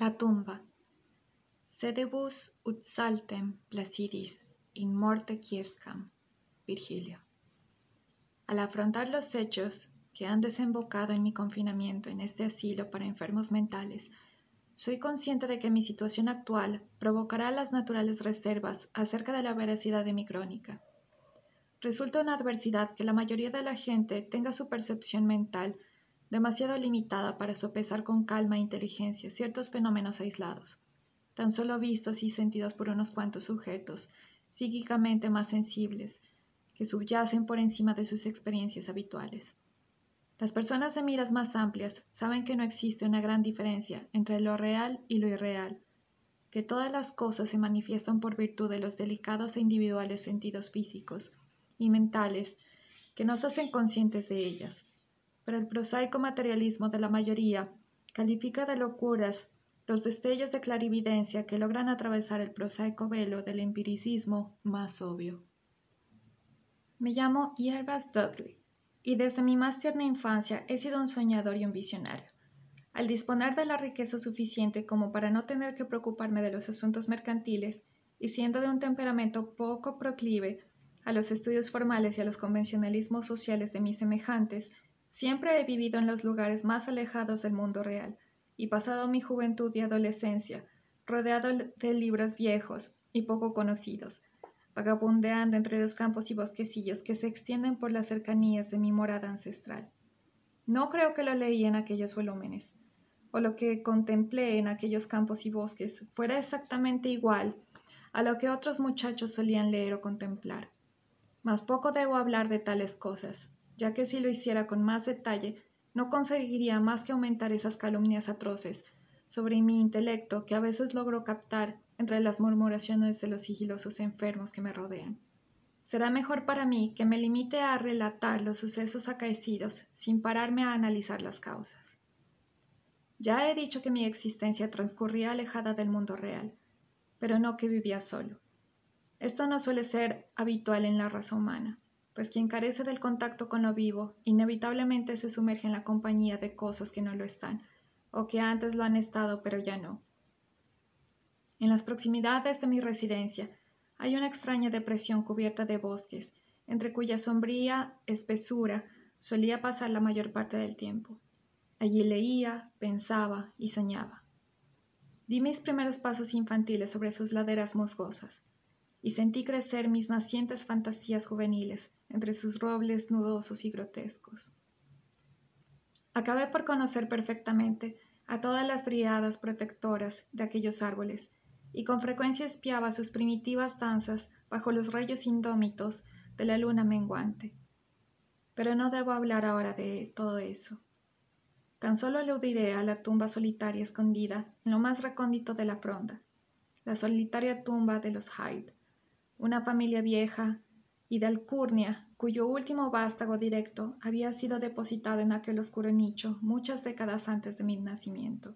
La tumba. Sedebus ut saltem placidis in morte quiescam. Virgilio. Al afrontar los hechos que han desembocado en mi confinamiento en este asilo para enfermos mentales, soy consciente de que mi situación actual provocará las naturales reservas acerca de la veracidad de mi crónica. Resulta una adversidad que la mayoría de la gente tenga su percepción mental demasiado limitada para sopesar con calma e inteligencia ciertos fenómenos aislados, tan solo vistos y sentidos por unos cuantos sujetos psíquicamente más sensibles, que subyacen por encima de sus experiencias habituales. Las personas de miras más amplias saben que no existe una gran diferencia entre lo real y lo irreal, que todas las cosas se manifiestan por virtud de los delicados e individuales sentidos físicos y mentales que nos hacen conscientes de ellas, pero el prosaico materialismo de la mayoría califica de locuras los destellos de clarividencia que logran atravesar el prosaico velo del empiricismo más obvio. Me llamo Yerbas Dudley y desde mi más tierna infancia he sido un soñador y un visionario. Al disponer de la riqueza suficiente como para no tener que preocuparme de los asuntos mercantiles y siendo de un temperamento poco proclive a los estudios formales y a los convencionalismos sociales de mis semejantes, Siempre he vivido en los lugares más alejados del mundo real, y pasado mi juventud y adolescencia, rodeado de libros viejos y poco conocidos, vagabundeando entre los campos y bosquecillos que se extienden por las cercanías de mi morada ancestral. No creo que lo leí en aquellos volúmenes, o lo que contemplé en aquellos campos y bosques fuera exactamente igual a lo que otros muchachos solían leer o contemplar. Mas poco debo hablar de tales cosas, ya que si lo hiciera con más detalle no conseguiría más que aumentar esas calumnias atroces sobre mi intelecto que a veces logro captar entre las murmuraciones de los sigilosos enfermos que me rodean. Será mejor para mí que me limite a relatar los sucesos acaecidos sin pararme a analizar las causas. Ya he dicho que mi existencia transcurría alejada del mundo real, pero no que vivía solo. Esto no suele ser habitual en la raza humana pues quien carece del contacto con lo vivo inevitablemente se sumerge en la compañía de cosas que no lo están, o que antes lo han estado pero ya no. En las proximidades de mi residencia hay una extraña depresión cubierta de bosques, entre cuya sombría espesura solía pasar la mayor parte del tiempo. Allí leía, pensaba y soñaba. Di mis primeros pasos infantiles sobre sus laderas musgosas, y sentí crecer mis nacientes fantasías juveniles, entre sus robles nudosos y grotescos. Acabé por conocer perfectamente a todas las driadas protectoras de aquellos árboles, y con frecuencia espiaba sus primitivas danzas bajo los rayos indómitos de la luna menguante. Pero no debo hablar ahora de todo eso. Tan solo aludiré a la tumba solitaria escondida en lo más recóndito de la fronda, la solitaria tumba de los Hyde, una familia vieja y de alcurnia cuyo último vástago directo había sido depositado en aquel oscuro nicho muchas décadas antes de mi nacimiento.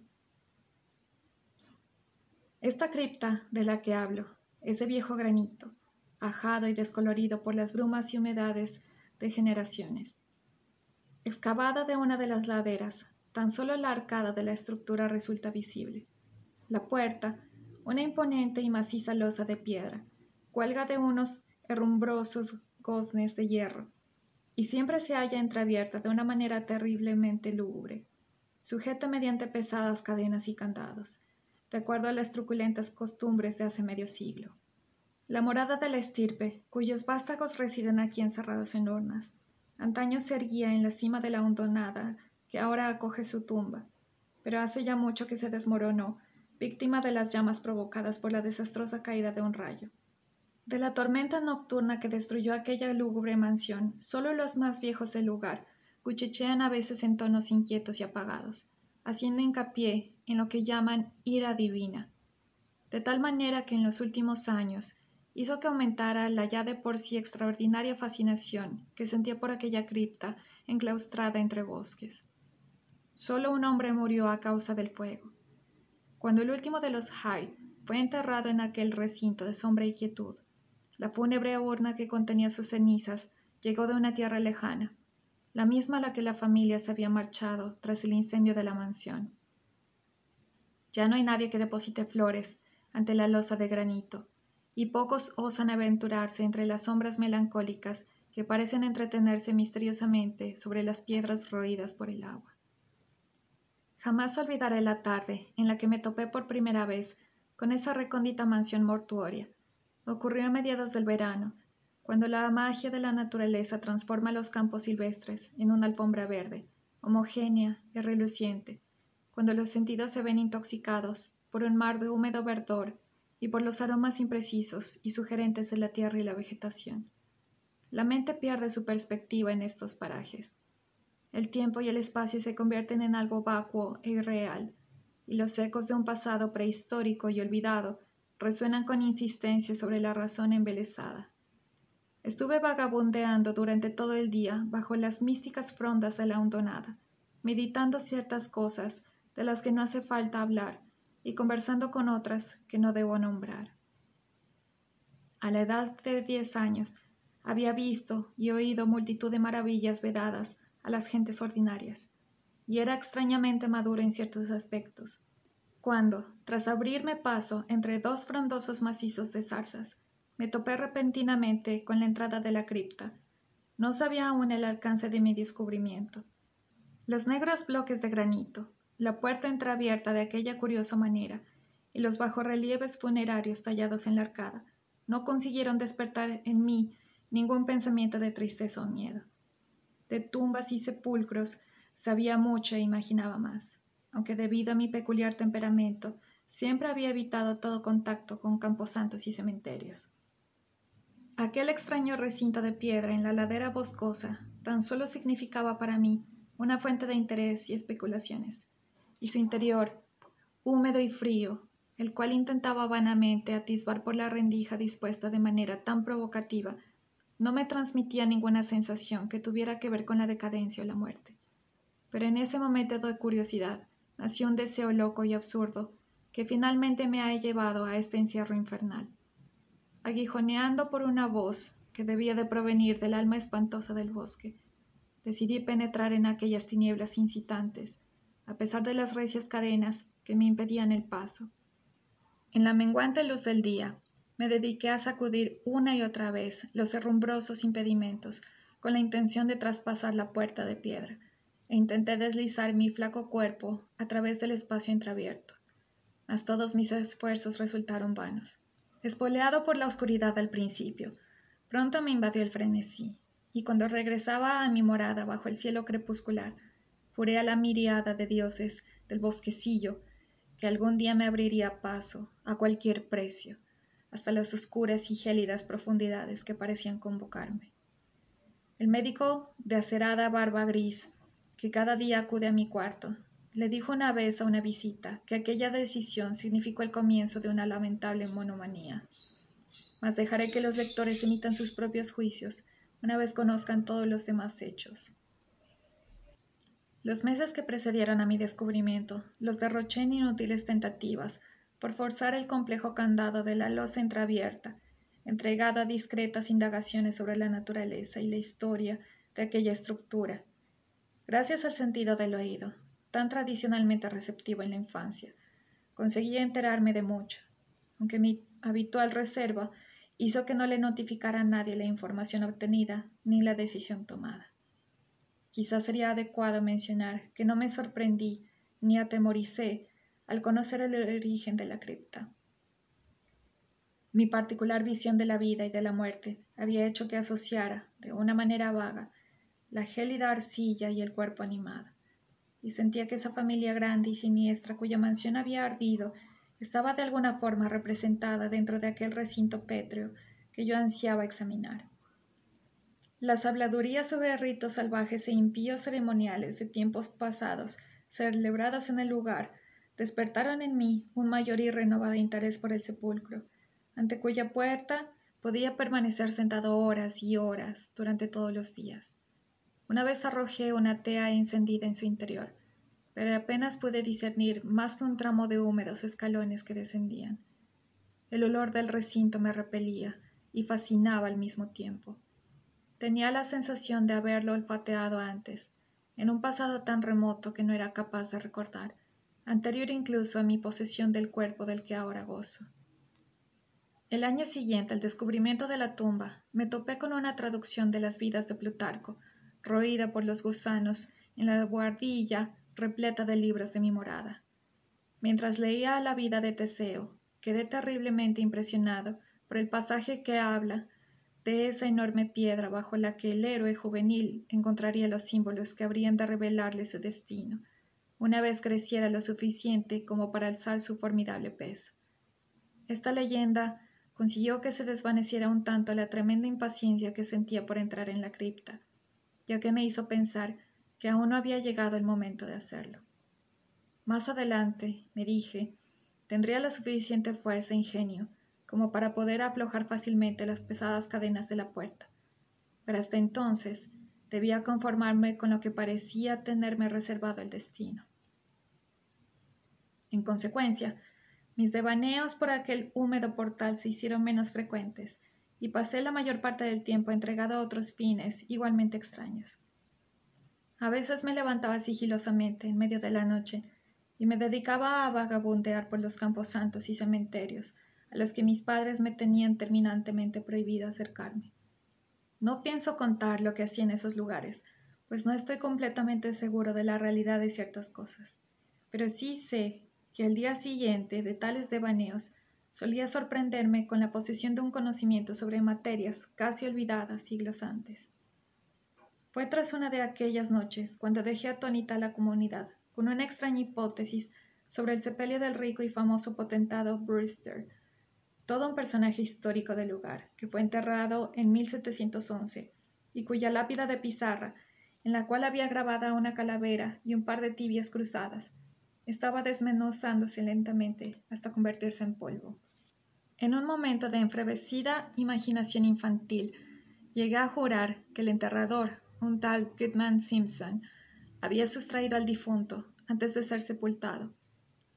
Esta cripta de la que hablo es de viejo granito, ajado y descolorido por las brumas y humedades de generaciones. Excavada de una de las laderas, tan solo la arcada de la estructura resulta visible. La puerta, una imponente y maciza losa de piedra, cuelga de unos herrumbrosos goznes de hierro, y siempre se halla entreabierta de una manera terriblemente lúgubre, sujeta mediante pesadas cadenas y candados, de acuerdo a las truculentas costumbres de hace medio siglo. La morada de la estirpe, cuyos vástagos residen aquí encerrados en urnas, antaño se erguía en la cima de la hondonada que ahora acoge su tumba, pero hace ya mucho que se desmoronó, víctima de las llamas provocadas por la desastrosa caída de un rayo. De la tormenta nocturna que destruyó aquella lúgubre mansión, solo los más viejos del lugar cuchichean a veces en tonos inquietos y apagados, haciendo hincapié en lo que llaman ira divina, de tal manera que en los últimos años hizo que aumentara la ya de por sí extraordinaria fascinación que sentía por aquella cripta enclaustrada entre bosques. Solo un hombre murió a causa del fuego. Cuando el último de los Hyde fue enterrado en aquel recinto de sombra y quietud, la fúnebre urna que contenía sus cenizas llegó de una tierra lejana, la misma a la que la familia se había marchado tras el incendio de la mansión. Ya no hay nadie que deposite flores ante la losa de granito, y pocos osan aventurarse entre las sombras melancólicas que parecen entretenerse misteriosamente sobre las piedras roídas por el agua. Jamás olvidaré la tarde en la que me topé por primera vez con esa recóndita mansión mortuoria. Ocurrió a mediados del verano, cuando la magia de la naturaleza transforma los campos silvestres en una alfombra verde, homogénea y reluciente, cuando los sentidos se ven intoxicados por un mar de húmedo verdor y por los aromas imprecisos y sugerentes de la tierra y la vegetación. La mente pierde su perspectiva en estos parajes. El tiempo y el espacio se convierten en algo vacuo e irreal, y los ecos de un pasado prehistórico y olvidado resuenan con insistencia sobre la razón embelesada. Estuve vagabundeando durante todo el día bajo las místicas frondas de la hondonada, meditando ciertas cosas de las que no hace falta hablar y conversando con otras que no debo nombrar. A la edad de diez años había visto y oído multitud de maravillas vedadas a las gentes ordinarias, y era extrañamente maduro en ciertos aspectos, cuando, tras abrirme paso entre dos frondosos macizos de zarzas, me topé repentinamente con la entrada de la cripta. No sabía aún el alcance de mi descubrimiento. Los negros bloques de granito, la puerta entreabierta de aquella curiosa manera y los bajorrelieves funerarios tallados en la arcada no consiguieron despertar en mí ningún pensamiento de tristeza o miedo de tumbas y sepulcros sabía mucho e imaginaba más, aunque debido a mi peculiar temperamento siempre había evitado todo contacto con camposantos y cementerios. Aquel extraño recinto de piedra en la ladera boscosa tan solo significaba para mí una fuente de interés y especulaciones, y su interior, húmedo y frío, el cual intentaba vanamente atisbar por la rendija dispuesta de manera tan provocativa no me transmitía ninguna sensación que tuviera que ver con la decadencia o la muerte. Pero en ese momento de curiosidad nació un deseo loco y absurdo que finalmente me ha llevado a este encierro infernal. Aguijoneando por una voz que debía de provenir del alma espantosa del bosque, decidí penetrar en aquellas tinieblas incitantes, a pesar de las recias cadenas que me impedían el paso. En la menguante luz del día, me dediqué a sacudir una y otra vez los herrumbrosos impedimentos con la intención de traspasar la puerta de piedra, intenté deslizar mi flaco cuerpo a través del espacio entreabierto. Mas todos mis esfuerzos resultaron vanos. Espoleado por la oscuridad al principio, pronto me invadió el frenesí, y cuando regresaba a mi morada bajo el cielo crepuscular, juré a la miriada de dioses del bosquecillo que algún día me abriría paso a cualquier precio, hasta las oscuras y gélidas profundidades que parecían convocarme. El médico de acerada barba gris, que cada día acude a mi cuarto, le dijo una vez a una visita que aquella decisión significó el comienzo de una lamentable monomanía. Mas dejaré que los lectores emitan sus propios juicios una vez conozcan todos los demás hechos. Los meses que precedieron a mi descubrimiento los derroché en inútiles tentativas por forzar el complejo candado de la losa entreabierta, entregado a discretas indagaciones sobre la naturaleza y la historia de aquella estructura. Gracias al sentido del oído, tan tradicionalmente receptivo en la infancia, conseguí enterarme de mucho, aunque mi habitual reserva hizo que no le notificara a nadie la información obtenida ni la decisión tomada. Quizás sería adecuado mencionar que no me sorprendí ni atemoricé al conocer el origen de la cripta. Mi particular visión de la vida y de la muerte había hecho que asociara, de una manera vaga, la gélida arcilla y el cuerpo animado, y sentía que esa familia grande y siniestra cuya mansión había ardido estaba de alguna forma representada dentro de aquel recinto pétreo que yo ansiaba examinar. Las habladurías sobre ritos salvajes e impíos ceremoniales de tiempos pasados celebrados en el lugar despertaron en mí un mayor y renovado interés por el sepulcro, ante cuya puerta podía permanecer sentado horas y horas durante todos los días. Una vez arrojé una tea encendida en su interior, pero apenas pude discernir más que un tramo de húmedos escalones que descendían. El olor del recinto me repelía y fascinaba al mismo tiempo. Tenía la sensación de haberlo olfateado antes, en un pasado tan remoto que no era capaz de recordar, anterior incluso a mi posesión del cuerpo del que ahora gozo. El año siguiente al descubrimiento de la tumba, me topé con una traducción de las vidas de Plutarco, roída por los gusanos en la buhardilla repleta de libros de mi morada. Mientras leía la vida de Teseo, quedé terriblemente impresionado por el pasaje que habla de esa enorme piedra bajo la que el héroe juvenil encontraría los símbolos que habrían de revelarle su destino, una vez creciera lo suficiente como para alzar su formidable peso. Esta leyenda consiguió que se desvaneciera un tanto la tremenda impaciencia que sentía por entrar en la cripta, ya que me hizo pensar que aún no había llegado el momento de hacerlo. Más adelante, me dije, tendría la suficiente fuerza e ingenio como para poder aflojar fácilmente las pesadas cadenas de la puerta, pero hasta entonces debía conformarme con lo que parecía tenerme reservado el destino. En consecuencia, mis devaneos por aquel húmedo portal se hicieron menos frecuentes, y pasé la mayor parte del tiempo entregado a otros fines igualmente extraños. A veces me levantaba sigilosamente en medio de la noche y me dedicaba a vagabundear por los campos santos y cementerios, a los que mis padres me tenían terminantemente prohibido acercarme. No pienso contar lo que hacía en esos lugares, pues no estoy completamente seguro de la realidad de ciertas cosas, pero sí sé que el día siguiente de tales devaneos solía sorprenderme con la posesión de un conocimiento sobre materias casi olvidadas siglos antes. Fue tras una de aquellas noches cuando dejé atónita a la comunidad con una extraña hipótesis sobre el sepelio del rico y famoso potentado Brewster, todo un personaje histórico del lugar, que fue enterrado en 1711 y cuya lápida de pizarra, en la cual había grabada una calavera y un par de tibias cruzadas, estaba desmenuzándose lentamente hasta convertirse en polvo. En un momento de enfrevecida imaginación infantil, llegué a jurar que el enterrador, un tal Goodman Simpson, había sustraído al difunto antes de ser sepultado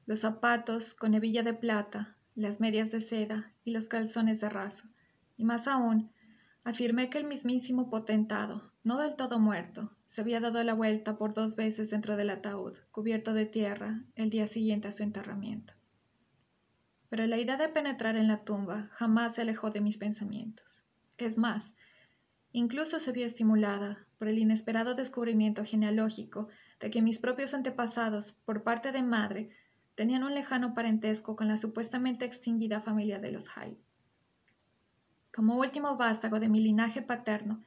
los zapatos con hebilla de plata, las medias de seda y los calzones de raso, y más aún, afirmé que el mismísimo potentado, no del todo muerto, se había dado la vuelta por dos veces dentro del ataúd, cubierto de tierra, el día siguiente a su enterramiento. Pero la idea de penetrar en la tumba jamás se alejó de mis pensamientos. Es más, incluso se vio estimulada por el inesperado descubrimiento genealógico de que mis propios antepasados, por parte de madre, tenían un lejano parentesco con la supuestamente extinguida familia de los Hyde. Como último vástago de mi linaje paterno,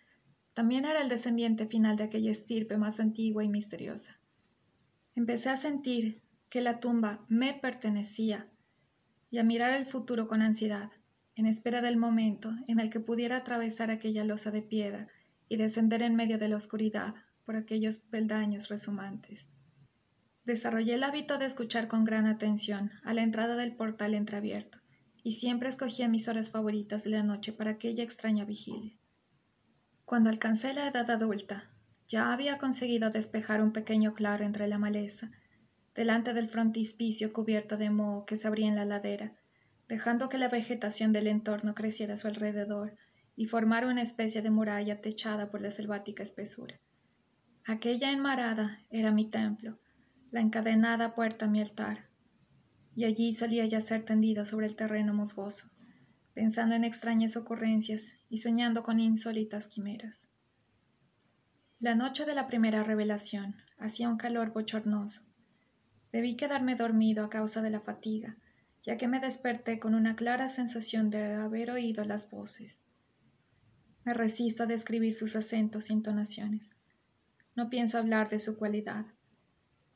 también era el descendiente final de aquella estirpe más antigua y misteriosa. Empecé a sentir que la tumba me pertenecía y a mirar el futuro con ansiedad, en espera del momento en el que pudiera atravesar aquella losa de piedra y descender en medio de la oscuridad por aquellos peldaños resumantes. Desarrollé el hábito de escuchar con gran atención a la entrada del portal entreabierto y siempre escogía mis horas favoritas de la noche para aquella extraña vigilia. Cuando alcancé la edad adulta, ya había conseguido despejar un pequeño claro entre la maleza, delante del frontispicio cubierto de moho que se abría en la ladera, dejando que la vegetación del entorno creciera a su alrededor y formara una especie de muralla techada por la selvática espesura. Aquella enmarada era mi templo, la encadenada puerta mi altar, y allí solía yacer tendido sobre el terreno musgoso, pensando en extrañas ocurrencias y soñando con insólitas quimeras. La noche de la primera revelación hacía un calor bochornoso. Debí quedarme dormido a causa de la fatiga, ya que me desperté con una clara sensación de haber oído las voces. Me resisto a describir sus acentos y entonaciones. No pienso hablar de su cualidad,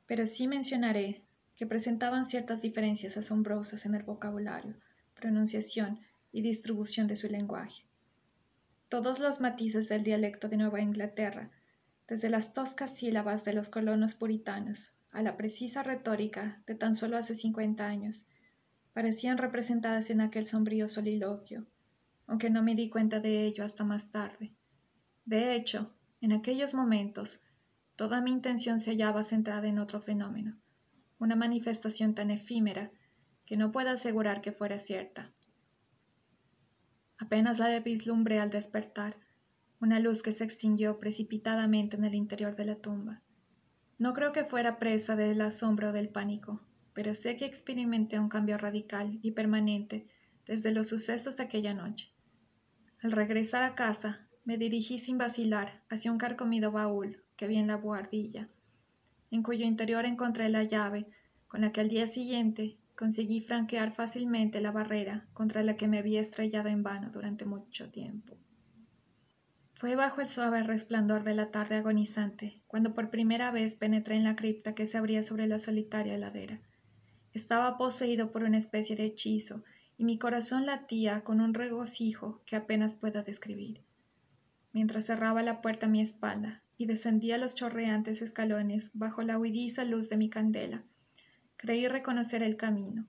pero sí mencionaré que presentaban ciertas diferencias asombrosas en el vocabulario, pronunciación y distribución de su lenguaje. Todos los matices del dialecto de Nueva Inglaterra, desde las toscas sílabas de los colonos puritanos a la precisa retórica de tan solo hace cincuenta años, parecían representadas en aquel sombrío soliloquio, aunque no me di cuenta de ello hasta más tarde. De hecho, en aquellos momentos, toda mi intención se hallaba centrada en otro fenómeno, una manifestación tan efímera que no puedo asegurar que fuera cierta. Apenas la vislumbré al despertar, una luz que se extinguió precipitadamente en el interior de la tumba. No creo que fuera presa del asombro o del pánico, pero sé que experimenté un cambio radical y permanente desde los sucesos de aquella noche. Al regresar a casa, me dirigí sin vacilar hacia un carcomido baúl que vi en la buhardilla, en cuyo interior encontré la llave con la que al día siguiente conseguí franquear fácilmente la barrera contra la que me había estrellado en vano durante mucho tiempo. Fue bajo el suave resplandor de la tarde agonizante cuando por primera vez penetré en la cripta que se abría sobre la solitaria ladera. Estaba poseído por una especie de hechizo y mi corazón latía con un regocijo que apenas puedo describir. Mientras cerraba la puerta a mi espalda y descendía los chorreantes escalones bajo la huidiza luz de mi candela, creí reconocer el camino,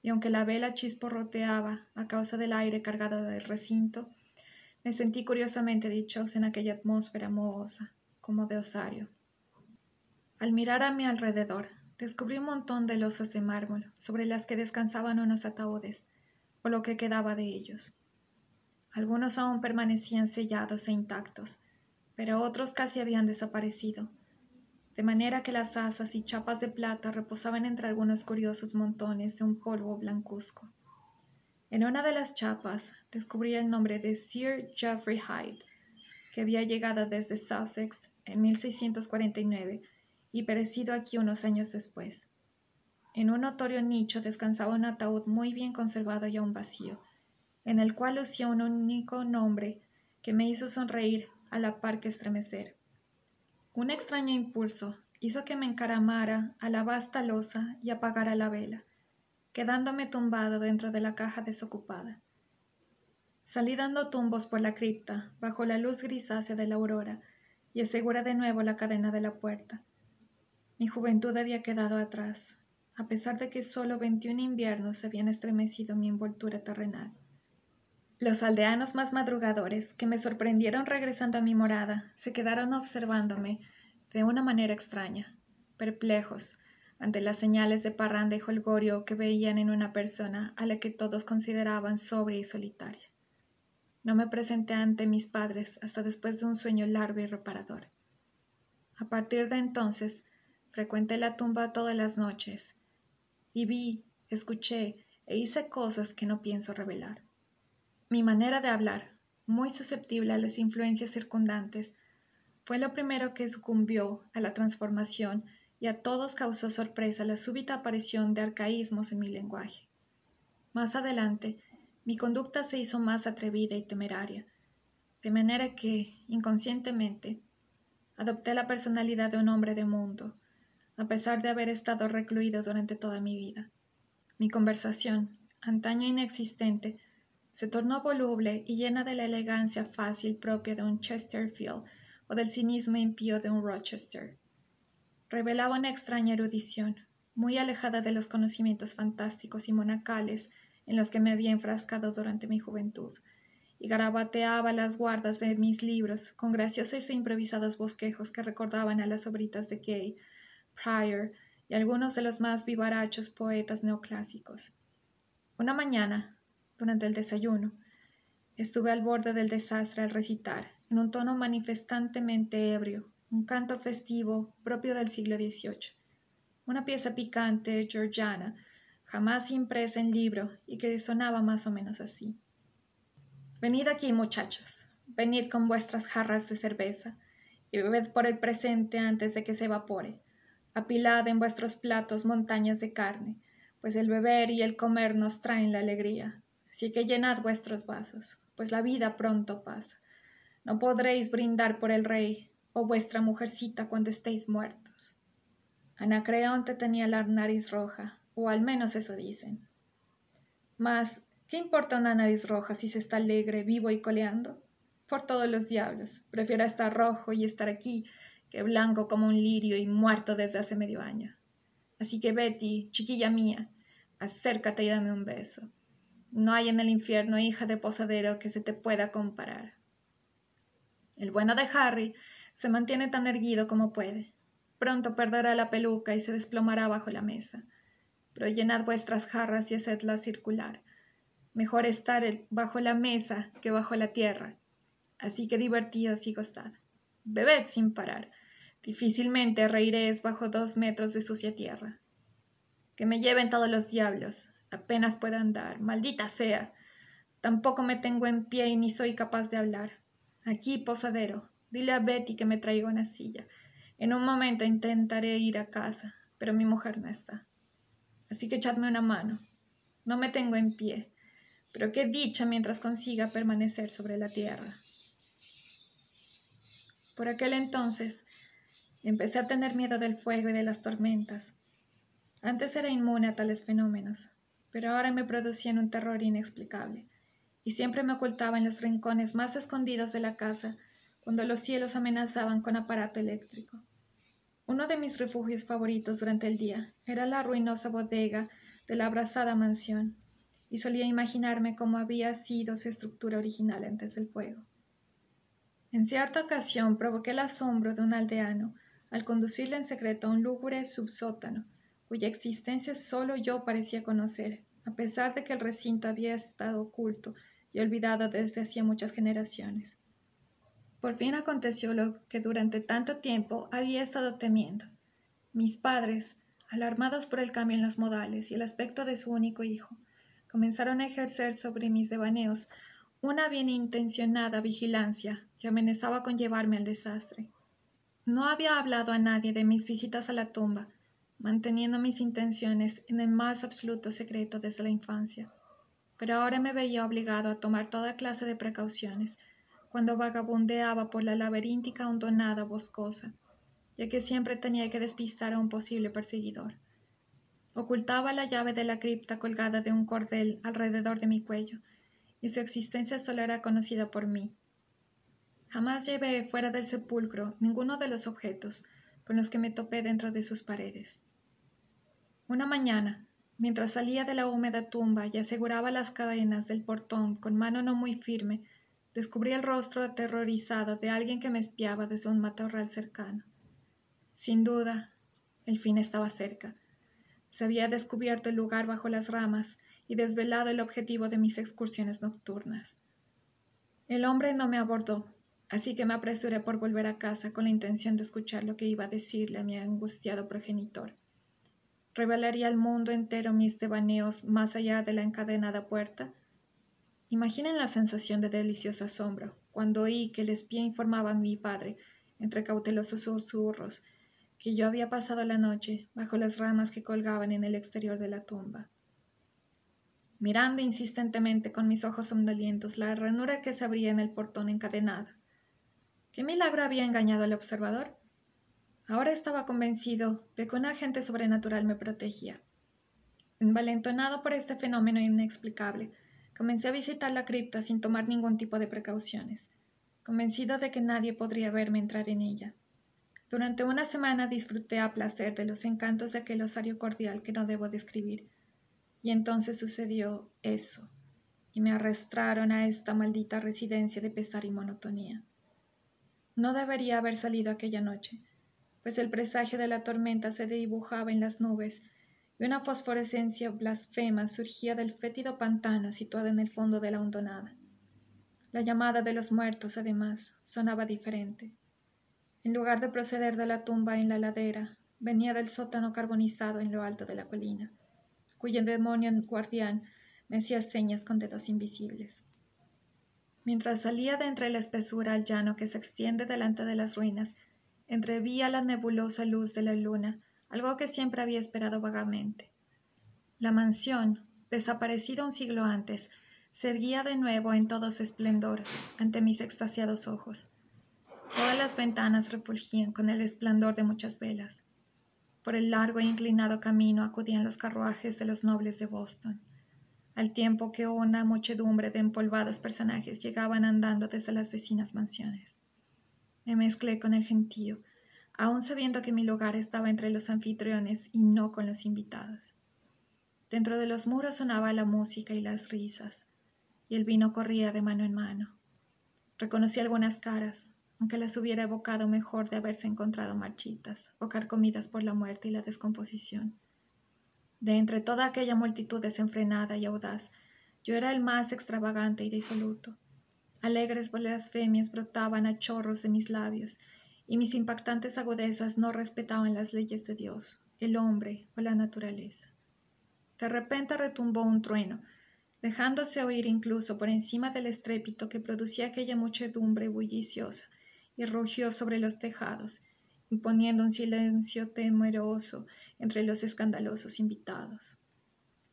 y aunque la vela chisporroteaba a causa del aire cargado del recinto, me sentí curiosamente dichosa en aquella atmósfera mohosa, como de osario. Al mirar a mi alrededor, descubrí un montón de losas de mármol sobre las que descansaban unos ataúdes, o lo que quedaba de ellos. Algunos aún permanecían sellados e intactos, pero otros casi habían desaparecido, de manera que las asas y chapas de plata reposaban entre algunos curiosos montones de un polvo blancuzco. En una de las chapas descubrí el nombre de Sir Geoffrey Hyde, que había llegado desde Sussex en 1649 y perecido aquí unos años después. En un notorio nicho descansaba un ataúd muy bien conservado y aún vacío, en el cual lucía un único nombre que me hizo sonreír a la par que estremecer. Un extraño impulso hizo que me encaramara a la vasta losa y apagara la vela quedándome tumbado dentro de la caja desocupada. Salí dando tumbos por la cripta, bajo la luz grisácea de la aurora, y aseguré de nuevo la cadena de la puerta. Mi juventud había quedado atrás, a pesar de que solo veintiún inviernos habían estremecido mi envoltura terrenal. Los aldeanos más madrugadores, que me sorprendieron regresando a mi morada, se quedaron observándome de una manera extraña, perplejos, ante las señales de parranda y jolgorio que veían en una persona a la que todos consideraban sobria y solitaria. No me presenté ante mis padres hasta después de un sueño largo y reparador. A partir de entonces, frecuenté la tumba todas las noches y vi, escuché e hice cosas que no pienso revelar. Mi manera de hablar, muy susceptible a las influencias circundantes, fue lo primero que sucumbió a la transformación y a todos causó sorpresa la súbita aparición de arcaísmos en mi lenguaje. Más adelante, mi conducta se hizo más atrevida y temeraria, de manera que, inconscientemente, adopté la personalidad de un hombre de mundo, a pesar de haber estado recluido durante toda mi vida. Mi conversación, antaño inexistente, se tornó voluble y llena de la elegancia fácil propia de un Chesterfield o del cinismo impío de un Rochester revelaba una extraña erudición, muy alejada de los conocimientos fantásticos y monacales en los que me había enfrascado durante mi juventud, y garabateaba las guardas de mis libros con graciosos e improvisados bosquejos que recordaban a las obritas de Gay, Prior y algunos de los más vivarachos poetas neoclásicos. Una mañana, durante el desayuno, estuve al borde del desastre al recitar, en un tono manifestantemente ebrio, un canto festivo propio del siglo XVIII, una pieza picante georgiana, jamás impresa en libro y que sonaba más o menos así. Venid aquí, muchachos, venid con vuestras jarras de cerveza y bebed por el presente antes de que se evapore. Apilad en vuestros platos montañas de carne, pues el beber y el comer nos traen la alegría. Así que llenad vuestros vasos, pues la vida pronto pasa. No podréis brindar por el rey, o vuestra mujercita cuando estéis muertos. Anacreonte tenía la nariz roja, o al menos eso dicen. Mas, ¿qué importa una nariz roja si se está alegre, vivo y coleando? Por todos los diablos, prefiero estar rojo y estar aquí que blanco como un lirio y muerto desde hace medio año. Así que Betty, chiquilla mía, acércate y dame un beso. No hay en el infierno hija de posadero que se te pueda comparar. El bueno de Harry se mantiene tan erguido como puede. Pronto perderá la peluca y se desplomará bajo la mesa. Pero llenad vuestras jarras y hacedlas circular. Mejor estar bajo la mesa que bajo la tierra. Así que divertíos y gozad. Bebed sin parar. Difícilmente reiréis bajo dos metros de sucia tierra. Que me lleven todos los diablos. Apenas puedo andar. Maldita sea. Tampoco me tengo en pie y ni soy capaz de hablar. Aquí, posadero. Dile a Betty que me traiga una silla. En un momento intentaré ir a casa, pero mi mujer no está. Así que echadme una mano. No me tengo en pie, pero qué dicha mientras consiga permanecer sobre la tierra. Por aquel entonces empecé a tener miedo del fuego y de las tormentas. Antes era inmune a tales fenómenos, pero ahora me producían un terror inexplicable, y siempre me ocultaba en los rincones más escondidos de la casa cuando los cielos amenazaban con aparato eléctrico. Uno de mis refugios favoritos durante el día era la ruinosa bodega de la abrasada mansión, y solía imaginarme cómo había sido su estructura original antes del fuego. En cierta ocasión provoqué el asombro de un aldeano al conducirle en secreto a un lúgubre subsótano, cuya existencia solo yo parecía conocer, a pesar de que el recinto había estado oculto y olvidado desde hacía muchas generaciones. Por fin aconteció lo que durante tanto tiempo había estado temiendo. Mis padres, alarmados por el cambio en los modales y el aspecto de su único hijo, comenzaron a ejercer sobre mis devaneos una bien intencionada vigilancia que amenazaba con llevarme al desastre. No había hablado a nadie de mis visitas a la tumba, manteniendo mis intenciones en el más absoluto secreto desde la infancia, pero ahora me veía obligado a tomar toda clase de precauciones cuando vagabundeaba por la laberíntica hondonada boscosa, ya que siempre tenía que despistar a un posible perseguidor. Ocultaba la llave de la cripta colgada de un cordel alrededor de mi cuello, y su existencia solo era conocida por mí. Jamás llevé fuera del sepulcro ninguno de los objetos con los que me topé dentro de sus paredes. Una mañana, mientras salía de la húmeda tumba y aseguraba las cadenas del portón con mano no muy firme, descubrí el rostro aterrorizado de alguien que me espiaba desde un matorral cercano. Sin duda, el fin estaba cerca. Se había descubierto el lugar bajo las ramas y desvelado el objetivo de mis excursiones nocturnas. El hombre no me abordó, así que me apresuré por volver a casa con la intención de escuchar lo que iba a decirle a mi angustiado progenitor. ¿Revelaría al mundo entero mis devaneos más allá de la encadenada puerta? Imaginen la sensación de delicioso asombro cuando oí que el espía informaba a mi padre, entre cautelosos susurros, que yo había pasado la noche bajo las ramas que colgaban en el exterior de la tumba mirando insistentemente con mis ojos somnolientos la ranura que se abría en el portón encadenada. ¿Qué milagro había engañado al observador? Ahora estaba convencido de que un agente sobrenatural me protegía. Envalentonado por este fenómeno inexplicable, comencé a visitar la cripta sin tomar ningún tipo de precauciones, convencido de que nadie podría verme entrar en ella. Durante una semana disfruté a placer de los encantos de aquel osario cordial que no debo describir, y entonces sucedió eso, y me arrastraron a esta maldita residencia de pesar y monotonía. No debería haber salido aquella noche, pues el presagio de la tormenta se dibujaba en las nubes y una fosforescencia blasfema surgía del fétido pantano situado en el fondo de la hondonada. La llamada de los muertos, además, sonaba diferente. En lugar de proceder de la tumba en la ladera, venía del sótano carbonizado en lo alto de la colina cuyo demonio guardián me hacía señas con dedos invisibles. Mientras salía de entre la espesura al llano que se extiende delante de las ruinas, entrevía la nebulosa luz de la luna, algo que siempre había esperado vagamente. La mansión, desaparecida un siglo antes, se erguía de nuevo en todo su esplendor ante mis extasiados ojos. Todas las ventanas refulgían con el esplendor de muchas velas. Por el largo e inclinado camino acudían los carruajes de los nobles de Boston, al tiempo que una muchedumbre de empolvados personajes llegaban andando desde las vecinas mansiones. Me mezclé con el gentío, aun sabiendo que mi lugar estaba entre los anfitriones y no con los invitados. Dentro de los muros sonaba la música y las risas, y el vino corría de mano en mano. Reconocí algunas caras, aunque las hubiera evocado mejor de haberse encontrado marchitas o carcomidas por la muerte y la descomposición. De entre toda aquella multitud desenfrenada y audaz, yo era el más extravagante y disoluto. Alegres blasfemias brotaban a chorros de mis labios, y mis impactantes agudezas no respetaban las leyes de Dios, el hombre o la naturaleza. De repente retumbó un trueno, dejándose oír incluso por encima del estrépito que producía aquella muchedumbre bulliciosa, y rugió sobre los tejados, imponiendo un silencio temeroso entre los escandalosos invitados.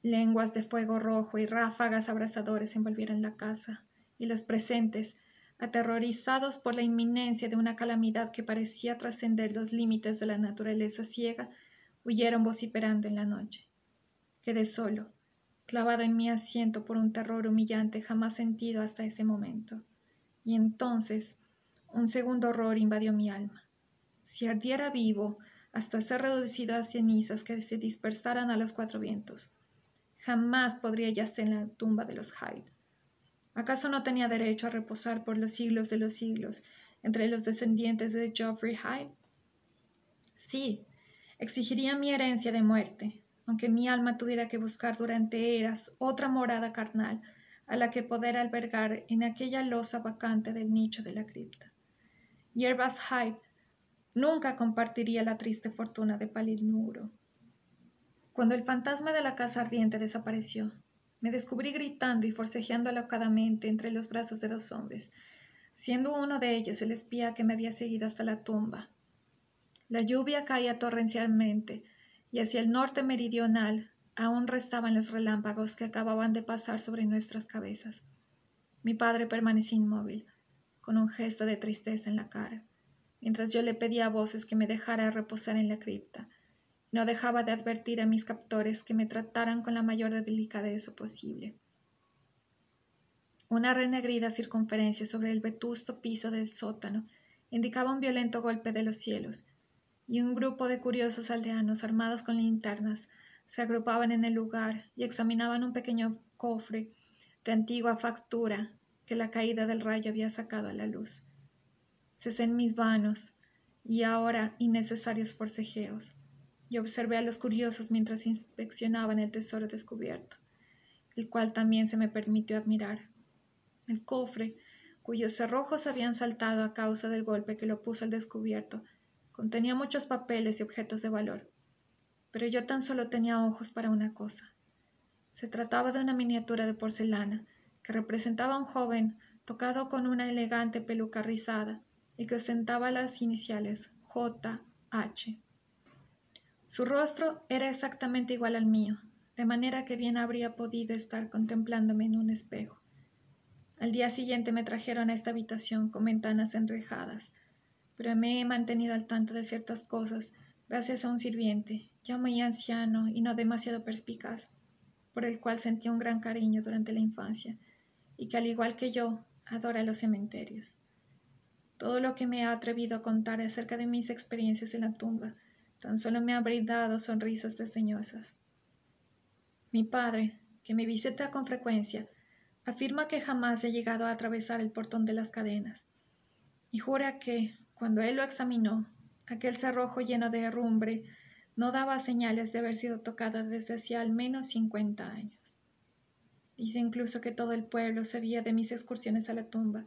Lenguas de fuego rojo y ráfagas abrasadores envolvieron la casa, y los presentes, aterrorizados por la inminencia de una calamidad que parecía trascender los límites de la naturaleza ciega, huyeron vociferando en la noche. Quedé solo, clavado en mi asiento por un terror humillante jamás sentido hasta ese momento. Y entonces un segundo horror invadió mi alma. Si ardiera vivo hasta ser reducido a cenizas que se dispersaran a los cuatro vientos, jamás podría yacer en la tumba de los Hyde. ¿Acaso no tenía derecho a reposar por los siglos de los siglos entre los descendientes de Geoffrey Hyde? Sí, exigiría mi herencia de muerte, aunque mi alma tuviera que buscar durante eras otra morada carnal a la que poder albergar en aquella losa vacante del nicho de la cripta. Yerbas Hyde nunca compartiría la triste fortuna de Palinuro. Cuando el fantasma de la casa ardiente desapareció, me descubrí gritando y forcejeando alocadamente entre los brazos de dos hombres, siendo uno de ellos el espía que me había seguido hasta la tumba. La lluvia caía torrencialmente, y hacia el norte meridional aún restaban los relámpagos que acababan de pasar sobre nuestras cabezas. Mi padre permanecía inmóvil, con un gesto de tristeza en la cara, mientras yo le pedía a voces que me dejara reposar en la cripta. No dejaba de advertir a mis captores que me trataran con la mayor delicadeza posible. Una renegrida circunferencia sobre el vetusto piso del sótano indicaba un violento golpe de los cielos, y un grupo de curiosos aldeanos armados con linternas se agrupaban en el lugar y examinaban un pequeño cofre de antigua factura que la caída del rayo había sacado a la luz. Cesé mis vanos y ahora innecesarios forcejeos y observé a los curiosos mientras inspeccionaban el tesoro descubierto, el cual también se me permitió admirar. El cofre, cuyos cerrojos habían saltado a causa del golpe que lo puso al descubierto, Contenía muchos papeles y objetos de valor, pero yo tan solo tenía ojos para una cosa. Se trataba de una miniatura de porcelana que representaba a un joven tocado con una elegante peluca rizada y que ostentaba las iniciales J. H. Su rostro era exactamente igual al mío, de manera que bien habría podido estar contemplándome en un espejo. Al día siguiente me trajeron a esta habitación con ventanas enrejadas, pero me he mantenido al tanto de ciertas cosas gracias a un sirviente, ya muy anciano y no demasiado perspicaz, por el cual sentí un gran cariño durante la infancia, y que al igual que yo, adora los cementerios. Todo lo que me ha atrevido a contar acerca de mis experiencias en la tumba tan solo me ha brindado sonrisas desdeñosas. Mi padre, que me visita con frecuencia, afirma que jamás he llegado a atravesar el portón de las cadenas, y jura que, cuando él lo examinó, aquel cerrojo lleno de herrumbre no daba señales de haber sido tocado desde hacía al menos cincuenta años. Dice incluso que todo el pueblo sabía de mis excursiones a la tumba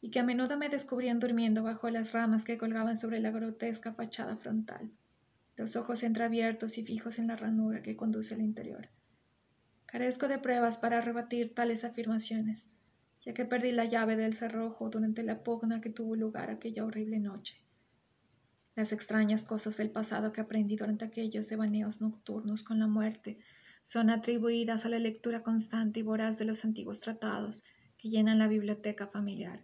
y que a menudo me descubrían durmiendo bajo las ramas que colgaban sobre la grotesca fachada frontal, los ojos entreabiertos y fijos en la ranura que conduce al interior. Carezco de pruebas para rebatir tales afirmaciones, ya que perdí la llave del cerrojo durante la pugna que tuvo lugar aquella horrible noche. Las extrañas cosas del pasado que aprendí durante aquellos devaneos nocturnos con la muerte son atribuidas a la lectura constante y voraz de los antiguos tratados que llenan la biblioteca familiar.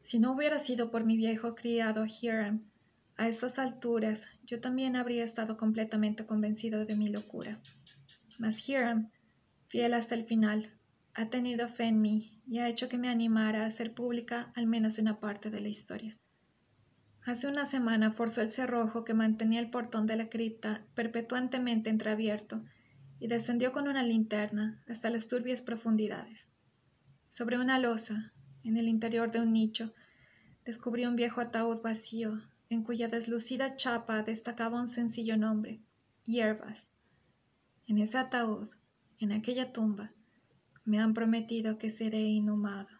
Si no hubiera sido por mi viejo criado Hiram, a estas alturas yo también habría estado completamente convencido de mi locura. Mas Hiram, fiel hasta el final, ha tenido fe en mí y ha hecho que me animara a hacer pública al menos una parte de la historia. Hace una semana forzó el cerrojo que mantenía el portón de la cripta perpetuantemente entreabierto y descendió con una linterna hasta las turbias profundidades. Sobre una losa, en el interior de un nicho, descubrió un viejo ataúd vacío, en cuya deslucida chapa destacaba un sencillo nombre, hierbas. En ese ataúd, en aquella tumba, me han prometido que seré inhumado.